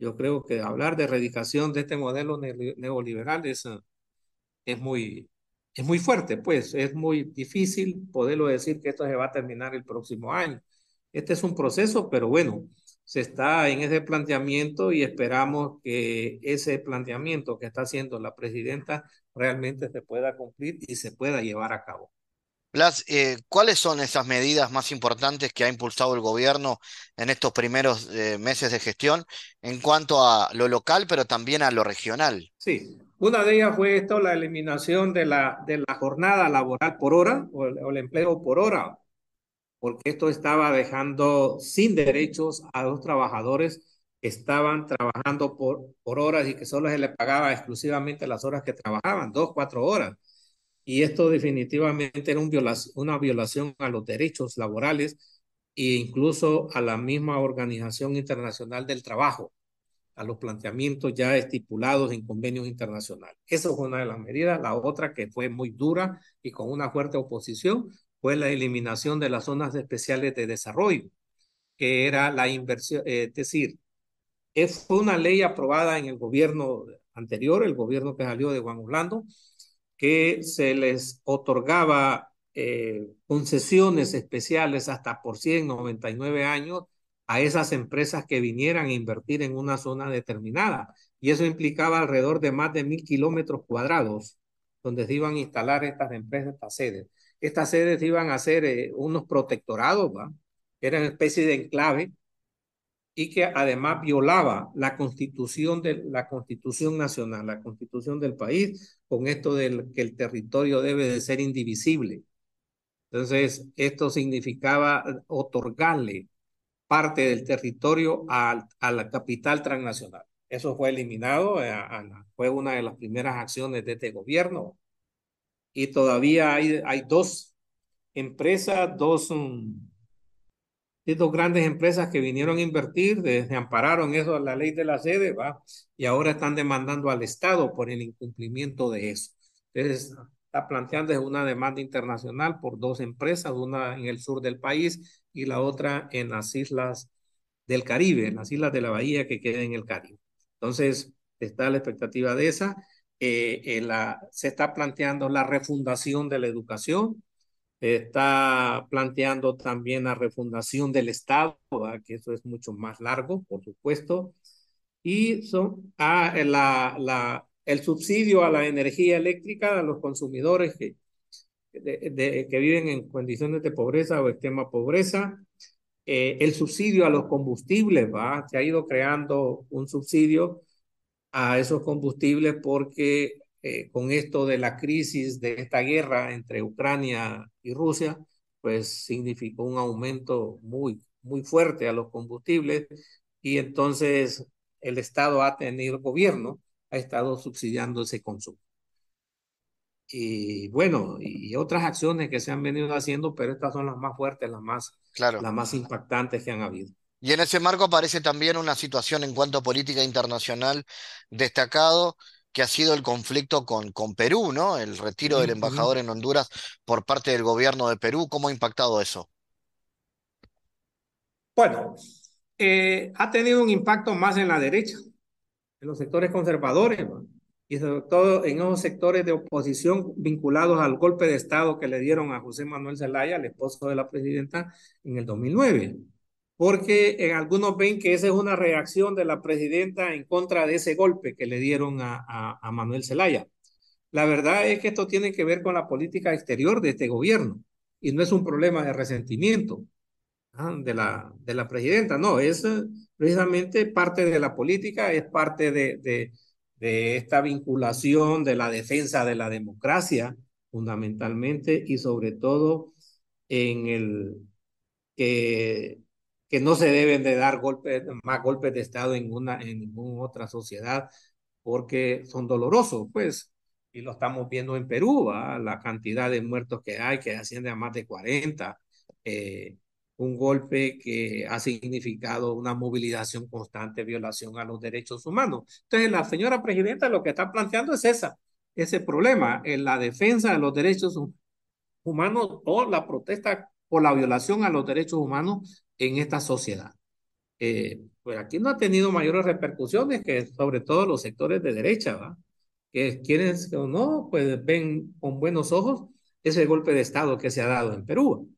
[SPEAKER 4] Yo creo que hablar de erradicación de este modelo neoliberal es, es muy, es muy fuerte, pues es muy difícil poderlo decir que esto se va a terminar el próximo año. Este es un proceso, pero bueno, se está en ese planteamiento y esperamos que ese planteamiento que está haciendo la presidenta realmente se pueda cumplir y se pueda llevar a cabo.
[SPEAKER 2] Blas, eh, ¿cuáles son esas medidas más importantes que ha impulsado el gobierno en estos primeros eh, meses de gestión en cuanto a lo local, pero también a lo regional?
[SPEAKER 4] Sí, una de ellas fue esto, la eliminación de la, de la jornada laboral por hora o el, empleo por hora, porque esto estaba dejando sin derechos a los trabajadores que estaban trabajando por, por horas y que solo se les pagaba exclusivamente las horas que trabajaban, dos, cuatro horas. Y esto definitivamente era un violación, una violación a los derechos laborales e incluso a la misma Organización Internacional del Trabajo, a los planteamientos ya estipulados en convenios internacionales. Esa fue una de las medidas. La otra que fue muy dura y con una fuerte oposición fue la eliminación de las zonas especiales de desarrollo, que era la inversión, eh, es decir, fue una ley aprobada en el gobierno anterior, el gobierno que salió de Juan Orlando, que se les otorgaba eh, concesiones especiales hasta por 199 años a esas empresas que vinieran a invertir en una zona determinada. Y eso implicaba alrededor de más de mil kilómetros cuadrados donde se iban a instalar estas empresas, estas sedes. Estas sedes iban a ser eh, unos protectorados, ¿va? Eran especie de enclave y que además violaba la constitución, de, la constitución nacional, la constitución del país, con esto de que el territorio debe de ser indivisible. Entonces, esto significaba otorgarle parte del territorio a, la capital transnacional. Eso fue eliminado, eh, fue una de las primeras acciones de este gobierno. Y todavía hay, hay dos empresas, dos um, dos grandes empresas que vinieron a invertir, desde ampararon eso a la ley de la sede, va, y ahora están demandando al Estado por el incumplimiento de eso. Entonces, está planteando una demanda internacional por dos empresas, una en el sur del país y la otra en las islas del Caribe, en las islas de la bahía que quedan en el Caribe. Entonces, está la expectativa de esa. Eh, eh, la, se está planteando la refundación de la educación, está planteando también la refundación del Estado, que eso es mucho más largo, por supuesto, y son ah, la, la, el subsidio a la energía eléctrica a los consumidores que, viven en condiciones de pobreza o extrema pobreza, eh, el subsidio a los combustibles, ¿va? se ha ido creando un subsidio a esos combustibles porque eh, con esto de la crisis de esta guerra entre Ucrania y Rusia, pues significó un aumento muy, muy fuerte a los combustibles y entonces el Estado ha tenido, el gobierno ha estado subsidiando ese consumo. Y bueno, y otras acciones que se han venido haciendo, pero estas son las más fuertes, las más,
[SPEAKER 2] claro.
[SPEAKER 4] las más impactantes que han habido.
[SPEAKER 2] Y en ese marco aparece también una situación en cuanto a política internacional destacado, que ha sido el conflicto con, con Perú, ¿no? El retiro del embajador en Honduras por parte del gobierno de Perú. ¿Cómo ha impactado eso?
[SPEAKER 4] Bueno, eh, ha tenido un impacto más en la derecha, en los sectores conservadores, y sobre todo en esos sectores de oposición vinculados al golpe de Estado que le dieron a José Manuel Zelaya, el esposo de la presidenta, en el 2009 porque en algunos ven que esa es una reacción de la presidenta en contra de ese golpe que le dieron a, a, Manuel Zelaya. La verdad es que esto tiene que ver con la política exterior de este gobierno y no es un problema de resentimiento. De, la, de la presidenta, no, es precisamente parte de la política, es parte de, de, de esta vinculación de la defensa de la democracia fundamentalmente y sobre todo en el que que no se deben de dar golpes, más golpes de Estado en, una, en ninguna otra sociedad porque son dolorosos, pues, y lo estamos viendo en Perú, ¿va? la cantidad de muertos que hay, que asciende a más de 40, eh, un golpe que ha significado una movilización constante, violación a los derechos humanos. Entonces, la señora presidenta lo que está planteando es esa, ese problema, en la defensa de los derechos humanos o la protesta por la violación a los derechos humanos en esta sociedad. Eh, pues aquí no ha tenido mayores repercusiones que sobre todo los sectores de derecha, ¿va? que quienes o no, pues ven con buenos ojos ese golpe de Estado que se ha dado en Perú.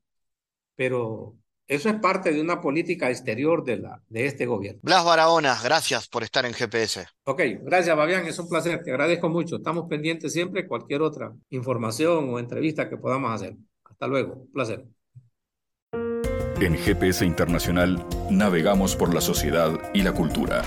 [SPEAKER 4] Pero eso es parte de una política exterior de, la, de este gobierno.
[SPEAKER 2] Blas Barahona, gracias por estar en GPS.
[SPEAKER 4] Ok, gracias Fabián, es un placer, te agradezco mucho. Estamos pendientes siempre de cualquier otra información o entrevista que podamos hacer. Hasta luego, un placer.
[SPEAKER 1] En GPS Internacional navegamos por la sociedad y la cultura.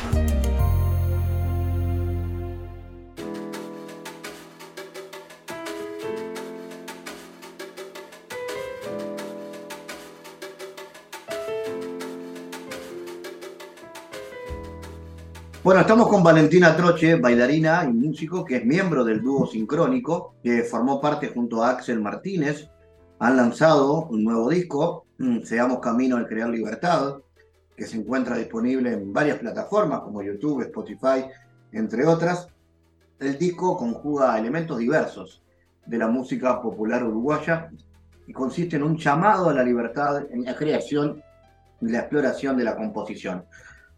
[SPEAKER 2] Bueno, estamos con Valentina Troche, bailarina y músico, que es miembro del dúo sincrónico, que formó parte junto a Axel Martínez. Han lanzado un nuevo disco, mm, Seamos Camino al Crear Libertad, que se encuentra disponible en varias plataformas como YouTube, Spotify, entre otras. El disco conjuga elementos diversos de la música popular uruguaya y consiste en un llamado a la libertad en la creación y la exploración de la composición.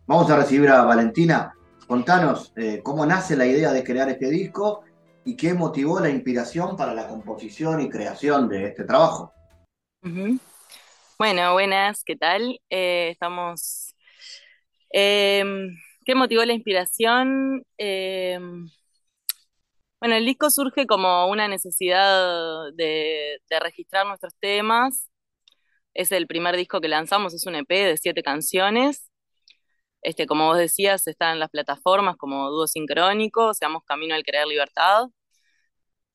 [SPEAKER 2] Vamos a recibir a Valentina. Contanos eh, cómo nace la idea de crear este disco y qué motivó la inspiración para la composición y creación de este trabajo.
[SPEAKER 5] Bueno, buenas, ¿qué tal? Eh, estamos... Em, ¿Qué motivó la inspiración? Em, bueno, el disco surge como una necesidad de, de registrar nuestros temas. Es el primer disco que lanzamos, es un EP de siete canciones. Este, como vos decías, están las plataformas como Dúo Sincrónico, Seamos Camino al Crear Libertad.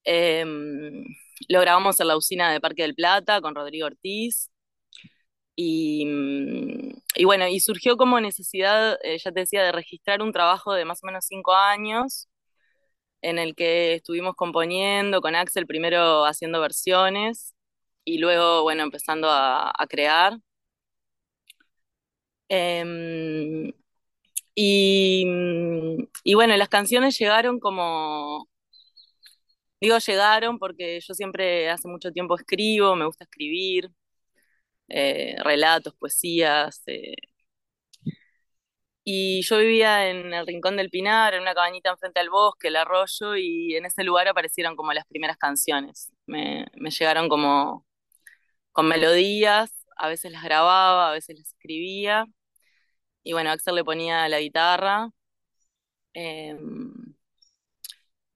[SPEAKER 5] Em, lo grabamos en la usina de Parque del Plata con Rodrigo Ortiz. Y, mm, y bueno, y surgió como necesidad, eh, ya te decía, de registrar un trabajo de más o menos cinco años, en el que estuvimos componiendo con Axel, primero haciendo versiones y luego, bueno, empezando a crear. Em, y, y bueno, las canciones llegaron como, digo llegaron porque yo siempre hace mucho tiempo escribo, me gusta escribir, eh, relatos, poesías. eh, y yo vivía en el Rincón del Pinar, en una cabañita enfrente al bosque, el arroyo, y en ese lugar aparecieron como las primeras canciones. Me llegaron como con melodías, a veces las grababa, a veces las escribía. Y bueno, Axel le ponía la guitarra. em,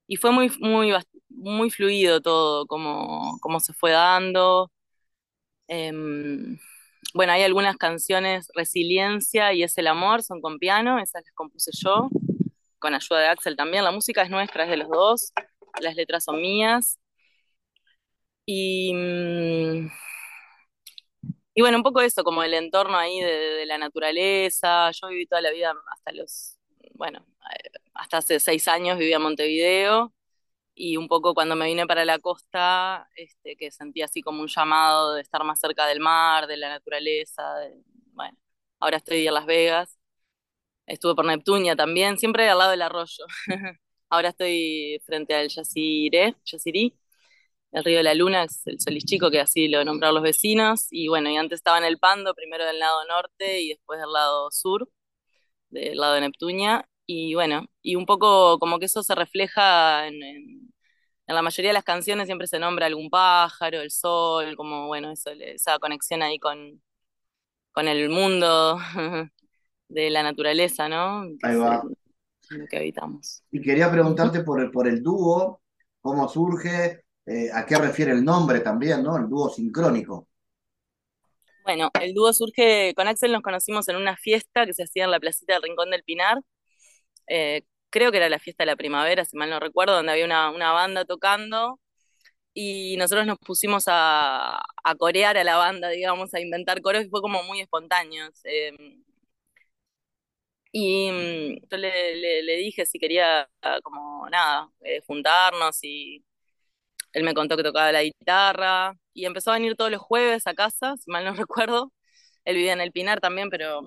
[SPEAKER 5] y fue muy, muy, muy fluido todo, como, como se fue dando. Em, bueno, hay algunas canciones, Resiliencia y Es el Amor, son con piano, esas las compuse yo, con ayuda de Axel también. La música es nuestra, es de los dos, las letras son mías. Y, mm, y bueno, un poco eso, como el entorno ahí de, la naturaleza. Yo viví toda la vida hasta los, bueno, hasta hace seis años vivía en Montevideo y un poco cuando me vine para la costa, este, que sentí así como un llamado de estar más cerca del mar, de la naturaleza, bueno, ahora estoy en Las Vegas, estuve por Neptunia también, siempre al lado del arroyo. Ahora estoy frente al Yaciré, Yacirí, el río de la Luna, es el Solís Chico, que así lo nombraron los vecinos, y bueno, y antes estaba en el Pando, primero del lado norte y después del lado sur, del lado de Neptunia, y bueno, y un poco como que eso se refleja en, en- en la mayoría de las canciones siempre se nombra algún pájaro, el sol, como bueno, eso, esa conexión ahí con, con el mundo de la naturaleza, ¿no? Que
[SPEAKER 2] Ahí va.
[SPEAKER 5] el- lo que habitamos.
[SPEAKER 2] Y quería preguntarte por el, por el dúo, cómo surge, eh, a qué refiere el nombre también, ¿no? El dúo sincrónico.
[SPEAKER 5] Bueno, el dúo surge, con Axel nos conocimos en una fiesta que se hacía en la placita del Rincón del Pinar. Eh, creo que era la fiesta de la primavera, si mal no recuerdo, donde había una, banda tocando y nosotros nos pusimos a, corear a la banda, digamos, a inventar coros y fue como muy espontáneo. Eh, y mm, yo le, dije si quería, como nada, juntarnos y él me contó que tocaba la guitarra y empezó a venir todos los jueves a casa, si mal no recuerdo. Él vivía en el Pinar también, pero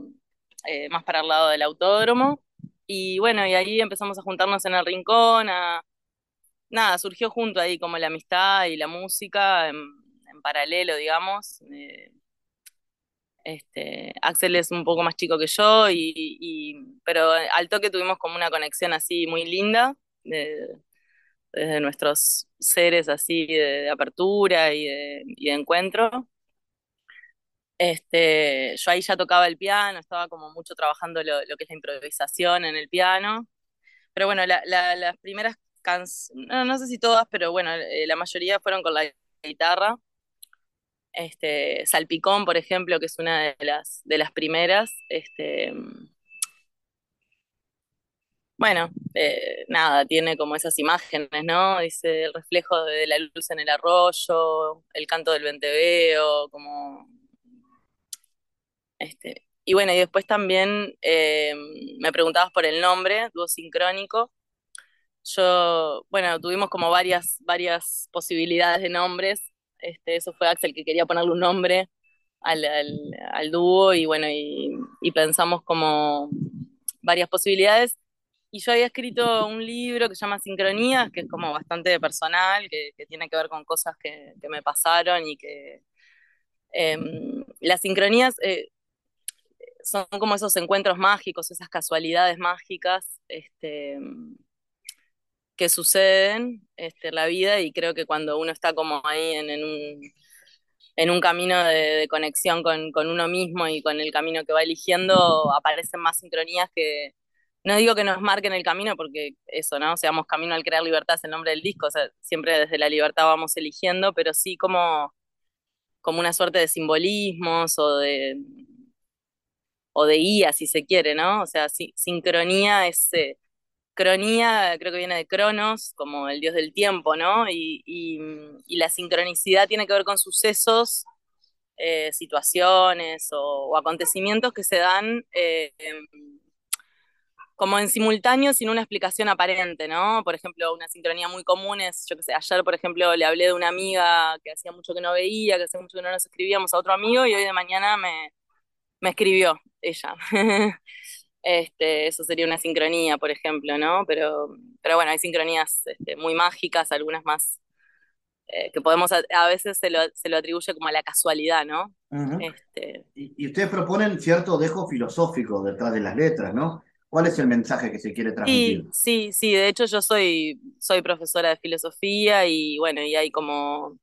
[SPEAKER 5] eh, más para el lado del autódromo. Y bueno, y ahí empezamos a juntarnos en el rincón. Nada, surgió junto ahí como la amistad y la música en, paralelo, digamos. Eh, este, Axel es un poco más chico que yo, y, pero al toque tuvimos como una conexión así muy linda, desde nuestros seres así de, apertura y de, encuentro. Este, yo ahí ya tocaba el piano, estaba como mucho trabajando lo, lo que es la improvisación en el piano. Pero bueno, la- la- las primeras canciones, no, no sé si todas, pero bueno, eh, la mayoría fueron con la guitarra. Este, Salpicón, por ejemplo, que es una de las, de las primeras. Este, bueno, eh, nada, tiene como esas imágenes, ¿no? Dice el reflejo de la luz en el arroyo, el canto del venteveo, como... Este, y bueno, y después también eh, me preguntabas por el nombre, dúo sincrónico. Yo, bueno, tuvimos como varias, varias posibilidades de nombres. Este, eso fue Axel que quería ponerle un nombre al, dúo y bueno, y pensamos como varias posibilidades y yo había escrito un libro que se llama Sincronías, que es como bastante personal, que, tiene que ver con cosas que, me pasaron y que em, las sincronías eh, son como esos encuentros mágicos, esas casualidades mágicas este, que suceden este, en la vida y creo que cuando uno está como ahí en, un, en un camino de, conexión con, con, uno mismo y con el camino que va eligiendo, aparecen más sincronías que, no digo que nos marquen el camino porque eso, ¿no? Seamos camino al crear libertad es el nombre del disco, o sea, siempre desde la libertad vamos eligiendo, pero sí como, como una suerte de simbolismos o de o de guía, si se quiere, ¿no? O sea, sincronía es eh, cronía, creo que viene de Cronos, como el dios del tiempo, ¿no? Y, la sincronicidad tiene que ver con sucesos, eh, situaciones o, acontecimientos que se dan eh, como en simultáneo sin una explicación aparente, ¿no? Por ejemplo, una sincronía muy común es, yo qué sé, ayer, por ejemplo, le hablé de una amiga que hacía mucho que no veía, que hacía mucho que no nos escribíamos a otro amigo y hoy de mañana me, me escribió ella. Este, eso sería una sincronía, por ejemplo, ¿no? Pero, pero bueno, hay sincronías este, muy mágicas, algunas más eh, que podemos, a, veces se lo, se lo, atribuye como a la casualidad, ¿no?
[SPEAKER 2] este... y, y, ustedes proponen cierto dejo filosófico detrás de las letras, ¿no? ¿Cuál es el mensaje que se quiere transmitir?
[SPEAKER 5] Sí, sí, sí. De hecho, yo soy, soy profesora de filosofía y bueno, y hay como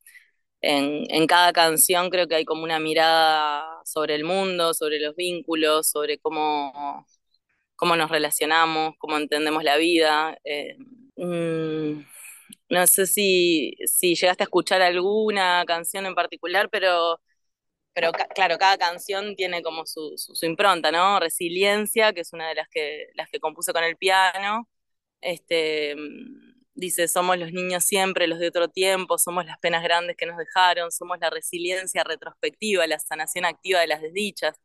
[SPEAKER 5] en, en, cada canción creo que hay como una mirada sobre el mundo, sobre los vínculos, sobre cómo, cómo nos relacionamos, cómo entendemos la vida. Eh, mm, no sé si, si llegaste a escuchar alguna canción en particular, pero pero claro, cada canción tiene como su, impronta, ¿no? Resiliencia, que es una de las que, las que compuse con el piano. Este, dice, somos los niños siempre, los de otro tiempo, somos las penas grandes que nos dejaron, somos la resiliencia retrospectiva, la sanación activa de las desdichas.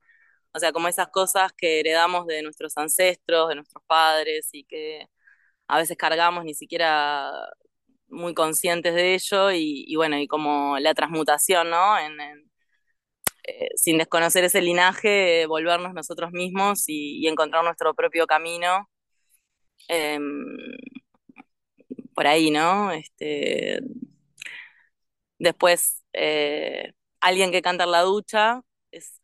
[SPEAKER 5] O sea, como esas cosas que heredamos de nuestros ancestros, de nuestros padres y que a veces cargamos ni siquiera muy conscientes de ello y, bueno, y como la transmutación, ¿no? Eh, sin desconocer ese linaje, volvernos nosotros mismos y, encontrar nuestro propio camino. Em, por ahí, ¿no? Este, después, eh, alguien que canta en la ducha.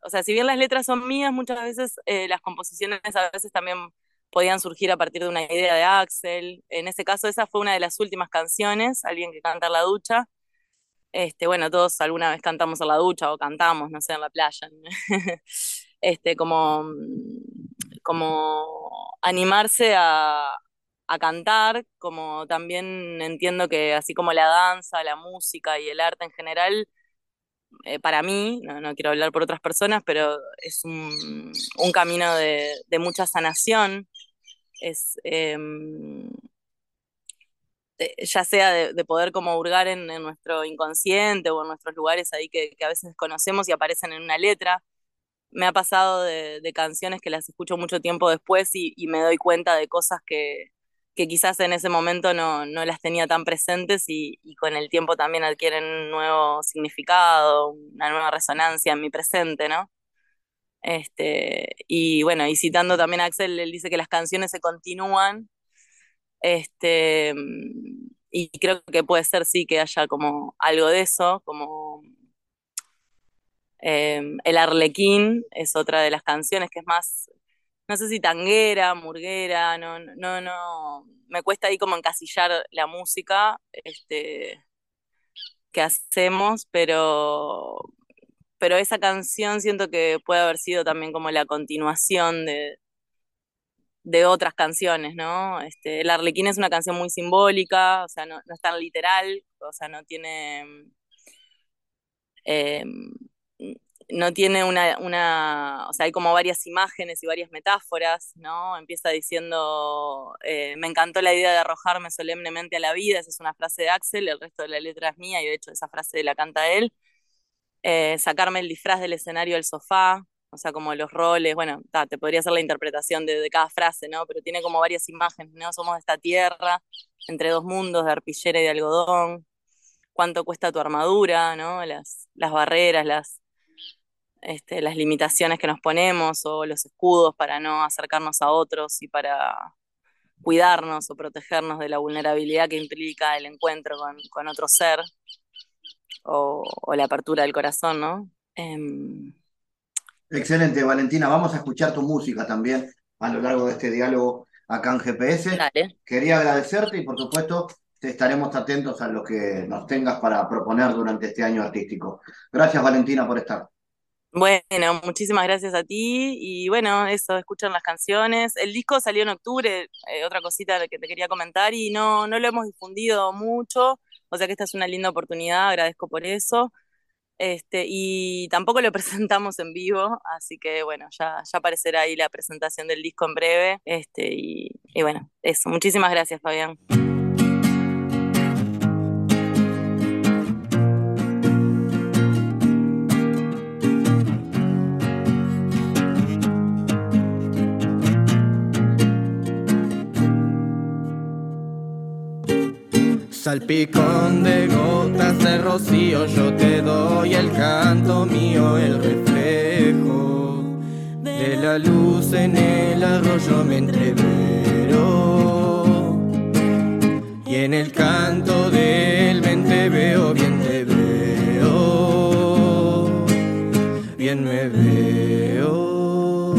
[SPEAKER 5] o sea, si bien las letras son mías, muchas veces eh, las composiciones a veces también podían surgir a partir de una idea de Axel. En ese caso, esa fue una de las últimas canciones, alguien que canta en la ducha. Este, bueno, todos alguna vez cantamos en la ducha o cantamos, no sé, en la playa. este, como, como animarse a, a cantar, como también entiendo que así como la danza, la música y el arte en general, eh, para mí, no, quiero hablar por otras personas, pero es un, un camino de, de, mucha sanación. Es, em, ya sea de, poder como hurgar en, nuestro inconsciente o en nuestros lugares ahí que, a veces conocemos y aparecen en una letra. Me ha pasado de, canciones que las escucho mucho tiempo después y, me doy cuenta de cosas que, quizás en ese momento no, las tenía tan presentes y, con el tiempo también adquieren un nuevo significado, una nueva resonancia en mi presente, ¿no? Este, y bueno, y citando también a Axel, él dice que las canciones se continúan este, y creo que puede ser sí que haya como algo de eso, como em, El Arlequín es otra de las canciones que es más, no sé si tanguera, murguera, no, no, no, me cuesta ahí como encasillar la música este, que hacemos, pero, pero esa canción siento que puede haber sido también como la continuación de, de otras canciones, ¿no? Este, el Arlequín es una canción muy simbólica, o sea, no, es tan literal, o sea, no tiene... em, no tiene una, una, o sea, hay como varias imágenes y varias metáforas, ¿no? Empieza diciendo, eh, me encantó la idea de arrojarme solemnemente a la vida, esa es una frase de Axel, el resto de la letra es mía y de hecho esa frase la canta él. Eh, sacarme el disfraz del escenario del sofá, o sea, como los roles, bueno, te podría hacer la interpretación de, cada frase, ¿no? Pero tiene como varias imágenes, ¿no? Somos de esta tierra, entre dos mundos de arpillera y de algodón, cuánto cuesta tu armadura, ¿no? Las, las barreras, las, este, limitaciones que nos ponemos o los escudos para no acercarnos a otros y para cuidarnos o protegernos de la vulnerabilidad que implica el encuentro con, otro ser o, la apertura del corazón, ¿no? Em,
[SPEAKER 2] Excelente, Valentina. Vamos a escuchar tu música también a lo largo de este diálogo acá en GPS. Quería agradecerte y por supuesto estaremos atentos a lo que nos tengas para proponer durante este año artístico. Gracias, Valentina, por estar.
[SPEAKER 5] Bueno, muchísimas gracias a ti y bueno, eso, escuchan las canciones. El disco salió en octubre, eh, otra cosita que te quería comentar y no, no lo hemos difundido mucho, o sea que esta es una linda oportunidad, agradezco por eso. Este, y tampoco lo presentamos en vivo, así que bueno, ya, aparecerá ahí la presentación del disco en breve. Este, y, y bueno, eso, muchísimas gracias, Fabián.
[SPEAKER 6] Salpicón de gotas de rocío, yo te doy el canto mío, el reflejo de la luz en el arroyo me entrevero. Y en el canto del vente veo, bien te veo, bien me veo.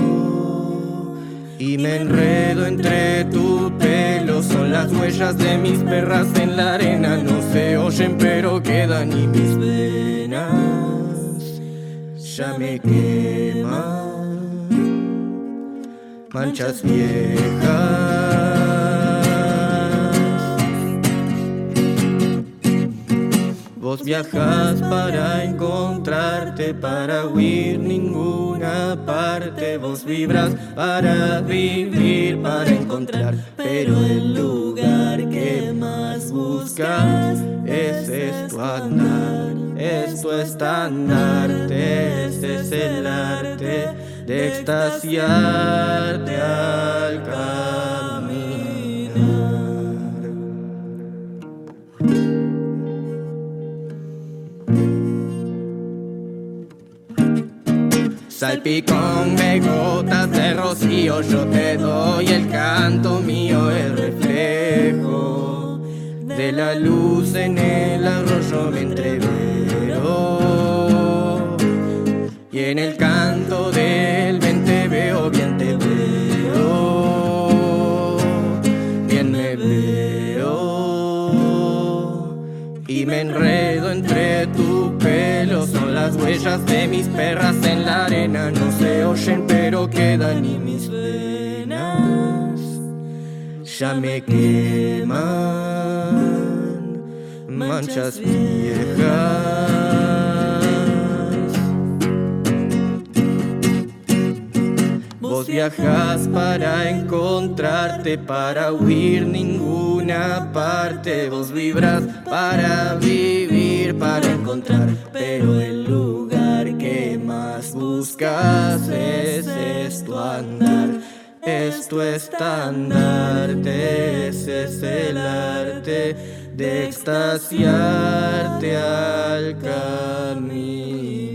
[SPEAKER 6] Y me enredo entre tu las huellas de mis perras en la arena. No se oyen, pero quedan y mis venas ya me queman. Manchas viejas. Viajas para encontrarte, para huir ninguna parte. Vos vibras para vivir, para encontrar. Pero el lugar que más buscas, ese es tu andar, es tu estandarte, ese es el arte de extasiarte al Salpicón de gotas de rocío, yo te doy el canto mío, el reflejo de la luz en el arroyo me entrevero. Y en el canto del ven te veo, bien te veo, bien me veo. Y me enredo entre tu pelo, son las huellas de mis perras en la arena no se oyen pero quedan y mis venas ya me queman manchas viejas. Vos viajas para encontrarte, para huir ninguna parte. Vos vibras para vivir, para encontrar, pero el lugar que más buscas es tu andar. Es tu estandarte, es el arte de extasiarte al caminar.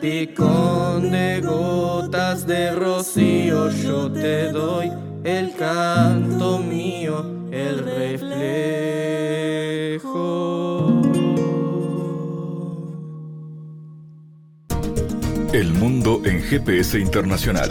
[SPEAKER 6] Salpicón de gotas de rocío, yo te doy el canto mío, el reflejo.
[SPEAKER 1] El mundo en GPS internacional.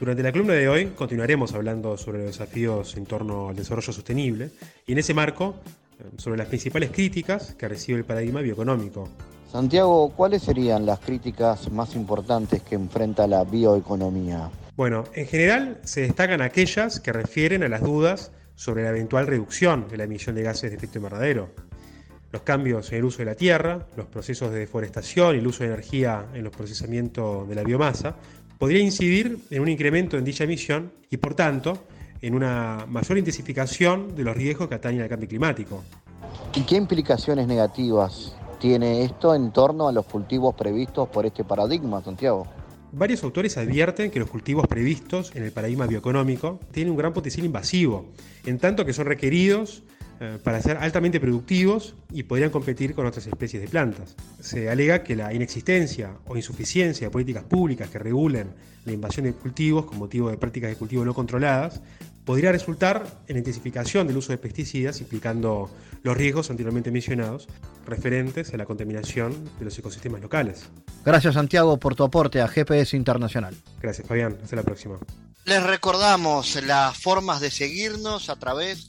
[SPEAKER 7] Durante la columna de hoy continuaremos hablando sobre los desafíos en torno al desarrollo sostenible y en ese marco eh, sobre las principales críticas que recibe el paradigma bioeconómico.
[SPEAKER 2] Santiago, ¿cuáles serían las críticas más importantes que enfrenta la bioeconomía?
[SPEAKER 7] Bueno, en general se destacan aquellas que refieren a las dudas sobre la eventual reducción de la emisión de gases de efecto invernadero, los cambios en el uso de la tierra, los procesos de deforestación y el uso de energía en los procesamientos de la biomasa, podría incidir en un incremento en dicha emisión y, por tanto, en una mayor intensificación de los riesgos que atañen al cambio climático.
[SPEAKER 2] ¿Y qué implicaciones negativas tiene esto en torno a los cultivos previstos por este paradigma, Santiago?
[SPEAKER 7] Varios autores advierten que los cultivos previstos en el paradigma bioeconómico tienen un gran potencial invasivo, en tanto que son requeridos para ser altamente productivos y podrían competir con otras especies de plantas. Se alega que la inexistencia o insuficiencia de políticas públicas que regulen la invasión de cultivos con motivo de prácticas de cultivo no controladas podría resultar en la intensificación del uso de pesticidas, implicando los riesgos anteriormente mencionados referentes a la contaminación de los ecosistemas locales.
[SPEAKER 2] Gracias Santiago por tu aporte a GPS Internacional.
[SPEAKER 7] Gracias Fabián, hasta la próxima.
[SPEAKER 2] Les recordamos las formas de seguirnos a través